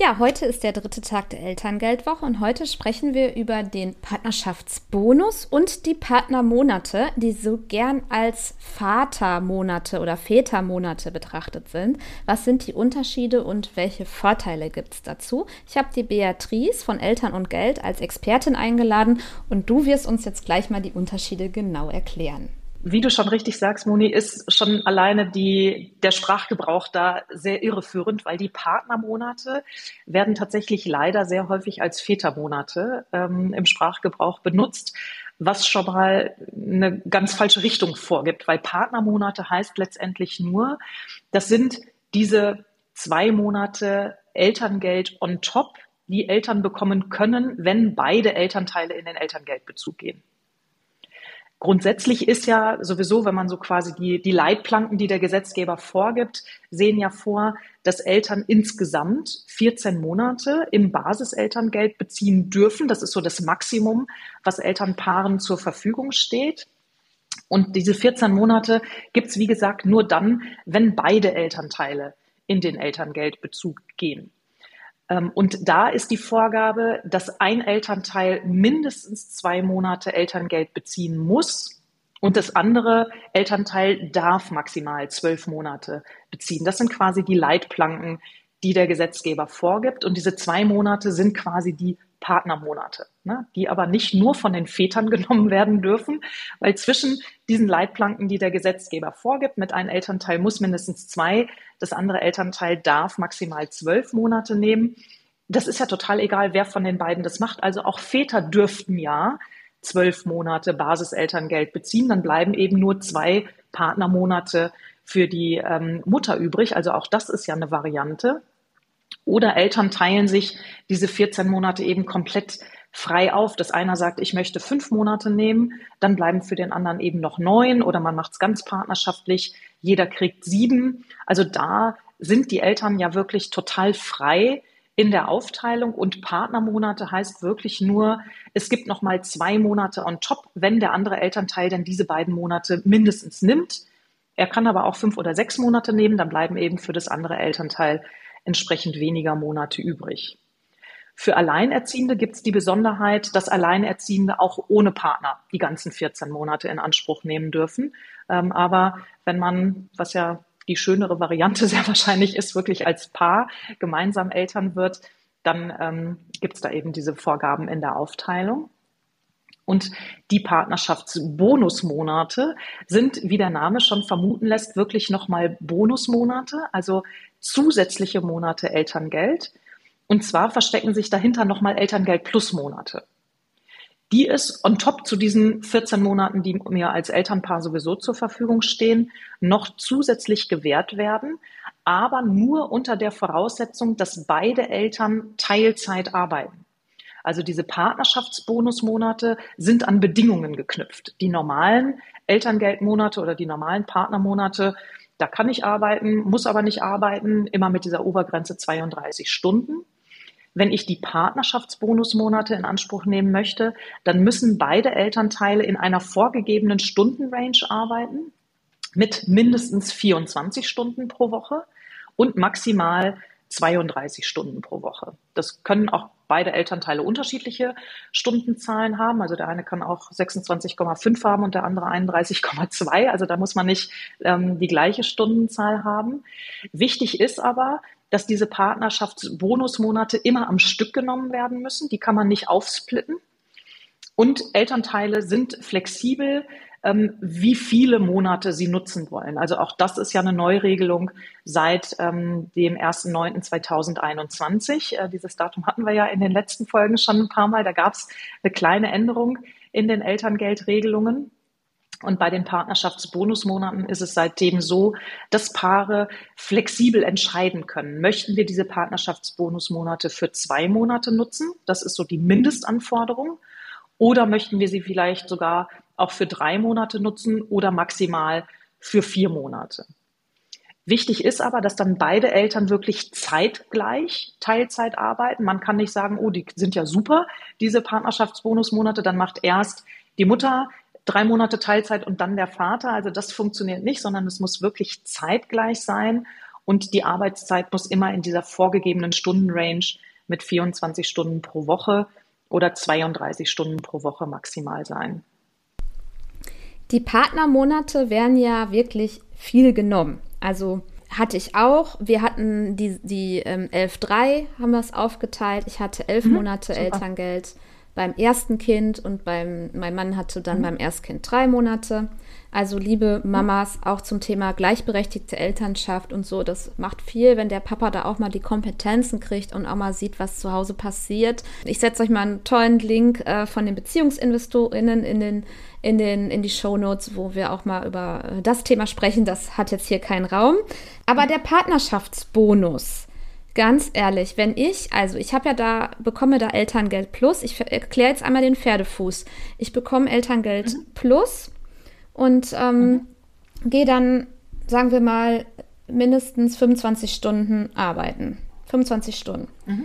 Ja, heute ist der dritte Tag der Elterngeldwoche und heute sprechen wir über den Partnerschaftsbonus und die Partnermonate, die so gern als Vatermonate oder Vätermonate betrachtet sind. Was sind die Unterschiede und welche Vorteile gibt es dazu? Ich habe die Beatrice von Eltern und Geld als Expertin eingeladen und du wirst uns jetzt gleich mal die Unterschiede genau erklären. Wie du schon richtig sagst, Moni, ist schon alleine die, der Sprachgebrauch da sehr irreführend, weil die Partnermonate werden tatsächlich leider sehr häufig als Vätermonate ähm, im Sprachgebrauch benutzt, was schon mal eine ganz falsche Richtung vorgibt, weil Partnermonate heißt letztendlich nur, das sind diese zwei Monate Elterngeld on top, die Eltern bekommen können, wenn beide Elternteile in den Elterngeldbezug gehen. Grundsätzlich ist ja sowieso, wenn man so quasi die, die Leitplanken, die der Gesetzgeber vorgibt, sehen ja vor, dass Eltern insgesamt 14 Monate im Basiselterngeld beziehen dürfen. Das ist so das Maximum, was Elternpaaren zur Verfügung steht. Und diese 14 Monate gibt's wie gesagt, nur dann, wenn beide Elternteile in den Elterngeldbezug gehen. Ähm, und da ist die Vorgabe, dass ein Elternteil mindestens zwei Monate Elterngeld beziehen muss und das andere Elternteil darf maximal zwölf Monate beziehen. Das sind quasi die Leitplanken, die der Gesetzgeber vorgibt. Und diese zwei Monate sind quasi die Partnermonate, ne, die aber nicht nur von den Vätern genommen werden dürfen, weil zwischen diesen Leitplanken, die der Gesetzgeber vorgibt, mit einem Elternteil muss mindestens zwei, das andere Elternteil darf maximal zwölf Monate nehmen. Das ist ja total egal, wer von den beiden das macht. Also auch Väter dürften ja zwölf Monate Basiselterngeld beziehen, dann bleiben eben nur zwei Partnermonate für die ähm, Mutter übrig. Also auch das ist ja eine Variante. Oder Eltern teilen sich diese 14 Monate eben komplett frei auf, dass einer sagt, ich möchte fünf Monate nehmen, dann bleiben für den anderen eben noch neun oder man macht es ganz partnerschaftlich, jeder kriegt sieben. Also da sind die Eltern ja wirklich total frei in der Aufteilung und Partnermonate heißt wirklich nur, es gibt noch mal zwei Monate on top, wenn der andere Elternteil dann diese beiden Monate mindestens nimmt. Er kann aber auch fünf oder sechs Monate nehmen, dann bleiben eben für das andere Elternteil entsprechend weniger Monate übrig. Für Alleinerziehende gibt es die Besonderheit, dass Alleinerziehende auch ohne Partner die ganzen 14 Monate in Anspruch nehmen dürfen. Ähm, aber wenn man, was ja die schönere Variante sehr wahrscheinlich ist, wirklich als Paar gemeinsam Eltern wird, dann ähm, gibt es da eben diese Vorgaben in der Aufteilung. Und die Partnerschaftsbonusmonate sind, wie der Name schon vermuten lässt, wirklich nochmal Bonusmonate, also zusätzliche Monate Elterngeld. Und zwar verstecken sich dahinter nochmal Elterngeld plus Monate. Die ist on top zu diesen 14 Monaten, die mir als Elternpaar sowieso zur Verfügung stehen, noch zusätzlich gewährt werden, aber nur unter der Voraussetzung, dass beide Eltern Teilzeit arbeiten. Also diese Partnerschaftsbonusmonate sind an Bedingungen geknüpft. Die normalen Elterngeldmonate oder die normalen Partnermonate, da kann ich arbeiten, muss aber nicht arbeiten, immer mit dieser Obergrenze 32 Stunden. Wenn ich die Partnerschaftsbonusmonate in Anspruch nehmen möchte, dann müssen beide Elternteile in einer vorgegebenen Stundenrange arbeiten mit mindestens 24 Stunden pro Woche und maximal 32 Stunden pro Woche. Das können auch beide Elternteile unterschiedliche Stundenzahlen haben. Also der eine kann auch 26,5 haben und der andere 31,2. Also da muss man nicht ähm, die gleiche Stundenzahl haben. Wichtig ist aber, dass diese Partnerschaftsbonusmonate immer am Stück genommen werden müssen. Die kann man nicht aufsplitten. Und Elternteile sind flexibel ähm, wie viele Monate sie nutzen wollen. Also auch das ist ja eine Neuregelung seit ähm, dem 1.9.2021. Äh, dieses Datum hatten wir ja in den letzten Folgen schon ein paar Mal. Da gab es eine kleine Änderung in den Elterngeldregelungen. Und bei den Partnerschaftsbonusmonaten ist es seitdem so, dass Paare flexibel entscheiden können. Möchten wir diese Partnerschaftsbonusmonate für zwei Monate nutzen? Das ist so die Mindestanforderung. Oder möchten wir sie vielleicht sogar auch für drei Monate nutzen oder maximal für vier Monate? Wichtig ist aber, dass dann beide Eltern wirklich zeitgleich Teilzeit arbeiten. Man kann nicht sagen, oh, die sind ja super, diese Partnerschaftsbonusmonate, dann macht erst die Mutter drei Monate Teilzeit und dann der Vater. Also das funktioniert nicht, sondern es muss wirklich zeitgleich sein. und die Arbeitszeit muss immer in dieser vorgegebenen Stundenrange mit 24 Stunden pro Woche oder 32 Stunden pro Woche maximal sein. Die Partnermonate werden ja wirklich viel genommen. Also hatte ich auch. Wir hatten die, die ähm, 11.3 haben wir es aufgeteilt. Ich hatte elf mhm, Monate super. Elterngeld beim ersten Kind und beim, mein Mann hatte dann mhm. beim Erstkind drei Monate. Also liebe Mamas, auch zum Thema gleichberechtigte Elternschaft und so, das macht viel, wenn der Papa da auch mal die Kompetenzen kriegt und auch mal sieht, was zu Hause passiert. Ich setze euch mal einen tollen Link äh, von den BeziehungsinvestorInnen in den in, den, in die Show Notes, wo wir auch mal über äh, das Thema sprechen. Das hat jetzt hier keinen Raum. Aber der Partnerschaftsbonus, ganz ehrlich, wenn ich, also ich habe ja da, bekomme da Elterngeld Plus. Ich erkläre jetzt einmal den Pferdefuß. Ich bekomme Elterngeld mhm. Plus und ähm, mhm. gehe dann, sagen wir mal, mindestens 25 Stunden arbeiten. 25 Stunden. Mhm.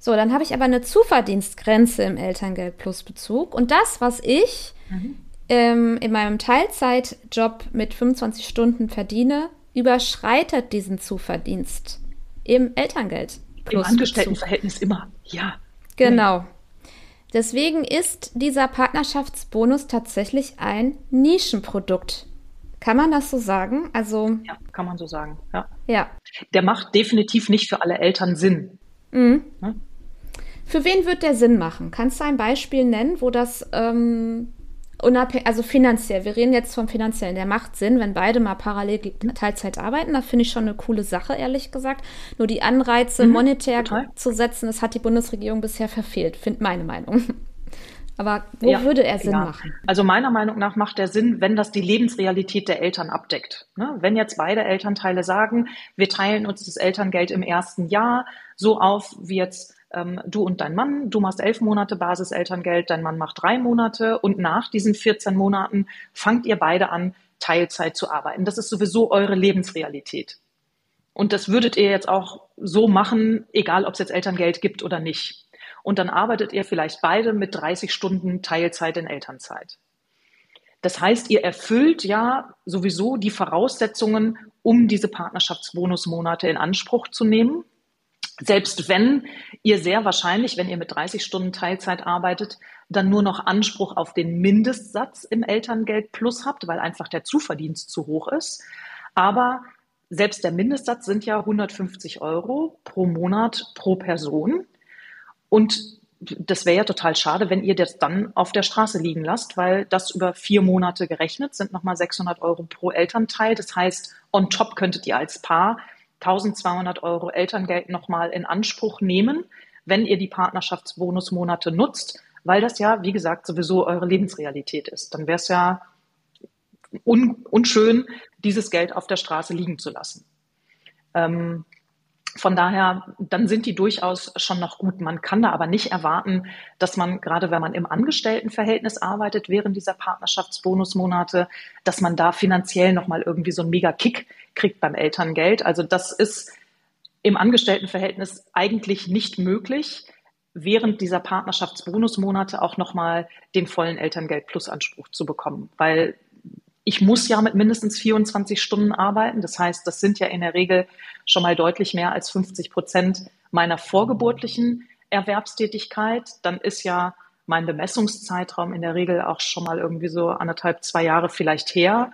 So, dann habe ich aber eine Zuverdienstgrenze im Elterngeld Plus Bezug. Und das, was ich mhm ähm, in meinem Teilzeitjob mit 25 Stunden verdiene, überschreitet diesen Zuverdienst im Elterngeld. Im Angestelltenverhältnis immer, ja. Genau. Deswegen ist dieser Partnerschaftsbonus tatsächlich ein Nischenprodukt. Kann man das so sagen? Also ja, kann man so sagen. Ja. ja. Der macht definitiv nicht für alle Eltern Sinn. Mhm. Ne? Für wen wird der Sinn machen? Kannst du ein Beispiel nennen, wo das ähm, unabhängig, also finanziell, wir reden jetzt vom finanziellen, der macht Sinn, wenn beide mal parallel Teilzeit arbeiten. Da finde ich schon eine coole Sache, ehrlich gesagt. Nur die Anreize mhm, monetär total. zu setzen, das hat die Bundesregierung bisher verfehlt, finde meine Meinung. Aber wo ja, würde er Sinn ja. machen? Also meiner Meinung nach macht der Sinn, wenn das die Lebensrealität der Eltern abdeckt. Ne? Wenn jetzt beide Elternteile sagen, wir teilen uns das Elterngeld im ersten Jahr so auf, wie jetzt ähm, du und dein Mann, du machst elf Monate Basiselterngeld, dein Mann macht drei Monate und nach diesen 14 Monaten fangt ihr beide an, Teilzeit zu arbeiten. Das ist sowieso eure Lebensrealität. Und das würdet ihr jetzt auch so machen, egal ob es jetzt Elterngeld gibt oder nicht. Und dann arbeitet ihr vielleicht beide mit 30 Stunden Teilzeit in Elternzeit. Das heißt, ihr erfüllt ja sowieso die Voraussetzungen, um diese Partnerschaftsbonusmonate in Anspruch zu nehmen. Selbst wenn ihr sehr wahrscheinlich, wenn ihr mit 30 Stunden Teilzeit arbeitet, dann nur noch Anspruch auf den Mindestsatz im Elterngeld Plus habt, weil einfach der Zuverdienst zu hoch ist. Aber selbst der Mindestsatz sind ja 150 Euro pro Monat pro Person. Und das wäre ja total schade, wenn ihr das dann auf der Straße liegen lasst, weil das über vier Monate gerechnet sind nochmal 600 Euro pro Elternteil. Das heißt, on top könntet ihr als Paar 1200 Euro Elterngeld nochmal in Anspruch nehmen, wenn ihr die Partnerschaftsbonusmonate nutzt, weil das ja, wie gesagt, sowieso eure Lebensrealität ist. Dann wäre es ja un unschön, dieses Geld auf der Straße liegen zu lassen. Ähm, von daher, dann sind die durchaus schon noch gut. Man kann da aber nicht erwarten, dass man, gerade wenn man im Angestelltenverhältnis arbeitet, während dieser Partnerschaftsbonusmonate, dass man da finanziell nochmal irgendwie so einen Mega-Kick kriegt beim Elterngeld. Also das ist im Angestelltenverhältnis eigentlich nicht möglich, während dieser Partnerschaftsbonusmonate auch nochmal den vollen Elterngeld-Plus-Anspruch zu bekommen, weil ich muss ja mit mindestens 24 Stunden arbeiten. Das heißt, das sind ja in der Regel schon mal deutlich mehr als 50 Prozent meiner vorgeburtlichen Erwerbstätigkeit. Dann ist ja mein Bemessungszeitraum in der Regel auch schon mal irgendwie so anderthalb, zwei Jahre vielleicht her.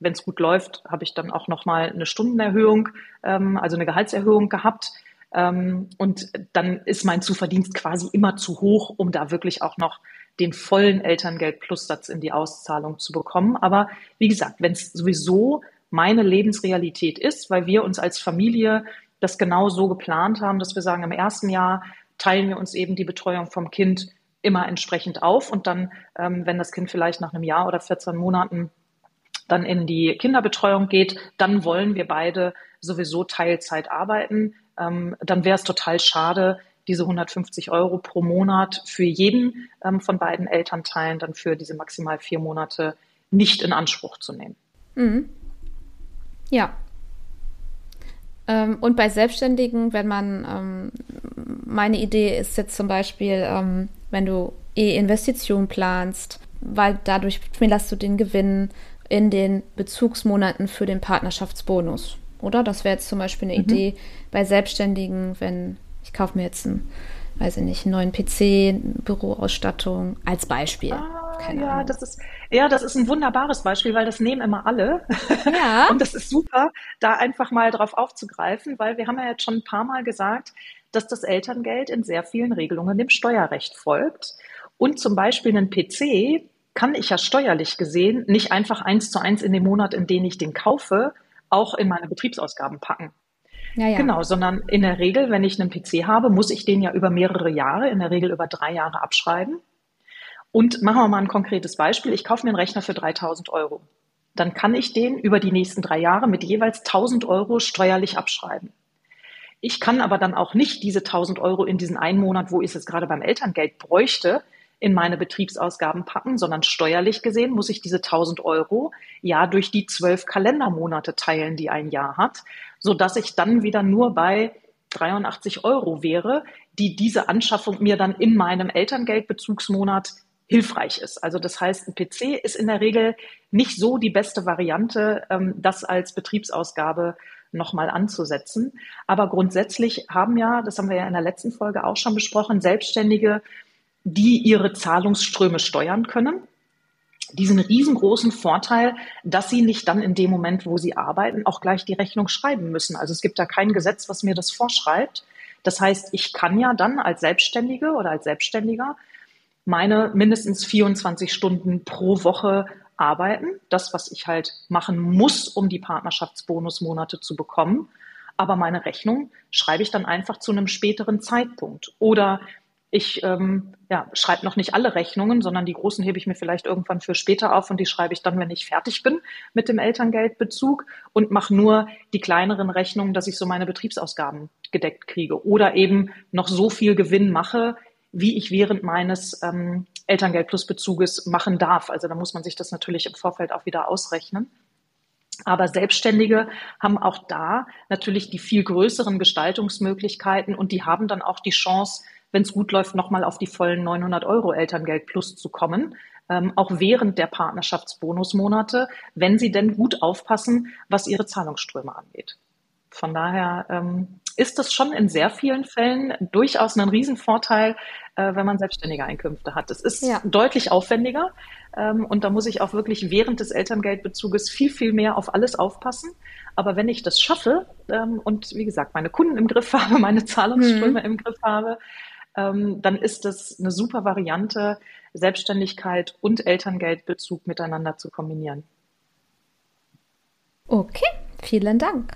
Wenn es gut läuft, habe ich dann auch noch mal eine Stundenerhöhung, ähm, also eine Gehaltserhöhung gehabt. Ähm, und dann ist mein Zuverdienst quasi immer zu hoch, um da wirklich auch noch den vollen Elterngeld-Plus-Satz in die Auszahlung zu bekommen. Aber wie gesagt, wenn es sowieso meine Lebensrealität ist, weil wir uns als Familie das genau so geplant haben, dass wir sagen, im ersten Jahr teilen wir uns eben die Betreuung vom Kind immer entsprechend auf und dann, ähm, wenn das Kind vielleicht nach einem Jahr oder 14 Monaten dann in die Kinderbetreuung geht, dann wollen wir beide sowieso Teilzeit arbeiten. Ähm, dann wäre es total schade, diese 150 Euro pro Monat für jeden ähm, von beiden Elternteilen dann für diese maximal vier Monate nicht in Anspruch zu nehmen. Mhm. Ja. Ähm, und bei Selbstständigen, wenn man, ähm, meine Idee ist jetzt zum Beispiel, ähm, wenn du E-Investition planst, weil dadurch schmälerst du den Gewinn in den Bezugsmonaten für den Partnerschaftsbonus. oder? Das wäre jetzt zum Beispiel eine mhm. Idee bei Selbstständigen, wenn ich kaufe mir jetzt einen, weiß ich nicht, einen neuen PC, Büroausstattung als Beispiel. Ah, Keine ja, Ahnung. das ist ja, das ist ein wunderbares Beispiel, weil das nehmen immer alle. Ja. Und das ist super, da einfach mal drauf aufzugreifen, weil wir haben ja jetzt schon ein paar Mal gesagt, dass das Elterngeld in sehr vielen Regelungen dem Steuerrecht folgt. Und zum Beispiel einen PC kann ich ja steuerlich gesehen nicht einfach eins zu eins in dem Monat, in den ich den kaufe, auch in meine Betriebsausgaben packen. Ja, ja. Genau, sondern in der Regel, wenn ich einen PC habe, muss ich den ja über mehrere Jahre, in der Regel über drei Jahre abschreiben. Und machen wir mal ein konkretes Beispiel. Ich kaufe mir einen Rechner für 3000 Euro. Dann kann ich den über die nächsten drei Jahre mit jeweils 1000 Euro steuerlich abschreiben. Ich kann aber dann auch nicht diese 1000 Euro in diesen einen Monat, wo ich es gerade beim Elterngeld bräuchte, in meine Betriebsausgaben packen, sondern steuerlich gesehen muss ich diese 1000 Euro ja durch die zwölf Kalendermonate teilen, die ein Jahr hat, so dass ich dann wieder nur bei 83 Euro wäre, die diese Anschaffung mir dann in meinem Elterngeldbezugsmonat hilfreich ist. Also das heißt, ein PC ist in der Regel nicht so die beste Variante, ähm, das als Betriebsausgabe nochmal anzusetzen. Aber grundsätzlich haben ja, das haben wir ja in der letzten Folge auch schon besprochen, Selbstständige, die ihre Zahlungsströme steuern können, diesen riesengroßen Vorteil, dass sie nicht dann in dem Moment, wo sie arbeiten, auch gleich die Rechnung schreiben müssen. Also es gibt da kein Gesetz, was mir das vorschreibt. Das heißt, ich kann ja dann als Selbstständige oder als Selbstständiger meine mindestens 24 Stunden pro Woche arbeiten. Das, was ich halt machen muss, um die Partnerschaftsbonusmonate zu bekommen. Aber meine Rechnung schreibe ich dann einfach zu einem späteren Zeitpunkt. Oder ich ähm, ja, schreibe noch nicht alle Rechnungen, sondern die großen hebe ich mir vielleicht irgendwann für später auf und die schreibe ich dann, wenn ich fertig bin mit dem Elterngeldbezug und mache nur die kleineren Rechnungen, dass ich so meine Betriebsausgaben gedeckt kriege. Oder eben noch so viel Gewinn mache, wie ich während meines ähm, Elterngeld machen darf. Also da muss man sich das natürlich im Vorfeld auch wieder ausrechnen. Aber Selbstständige haben auch da natürlich die viel größeren Gestaltungsmöglichkeiten und die haben dann auch die Chance, wenn es gut läuft, nochmal auf die vollen 900 Euro Elterngeld plus zu kommen. Ähm, auch während der Partnerschaftsbonusmonate, wenn sie denn gut aufpassen, was ihre Zahlungsströme angeht. Von daher ähm, ist das schon in sehr vielen Fällen durchaus ein Riesenvorteil, äh, wenn man selbstständige Einkünfte hat. Es ist ja. deutlich aufwendiger ähm, und da muss ich auch wirklich während des Elterngeldbezuges viel, viel mehr auf alles aufpassen. Aber wenn ich das schaffe ähm, und wie gesagt meine Kunden im Griff habe, meine Zahlungsströme mhm. im Griff habe, ähm, dann ist das eine super Variante, Selbstständigkeit und Elterngeldbezug miteinander zu kombinieren. Okay, vielen Dank.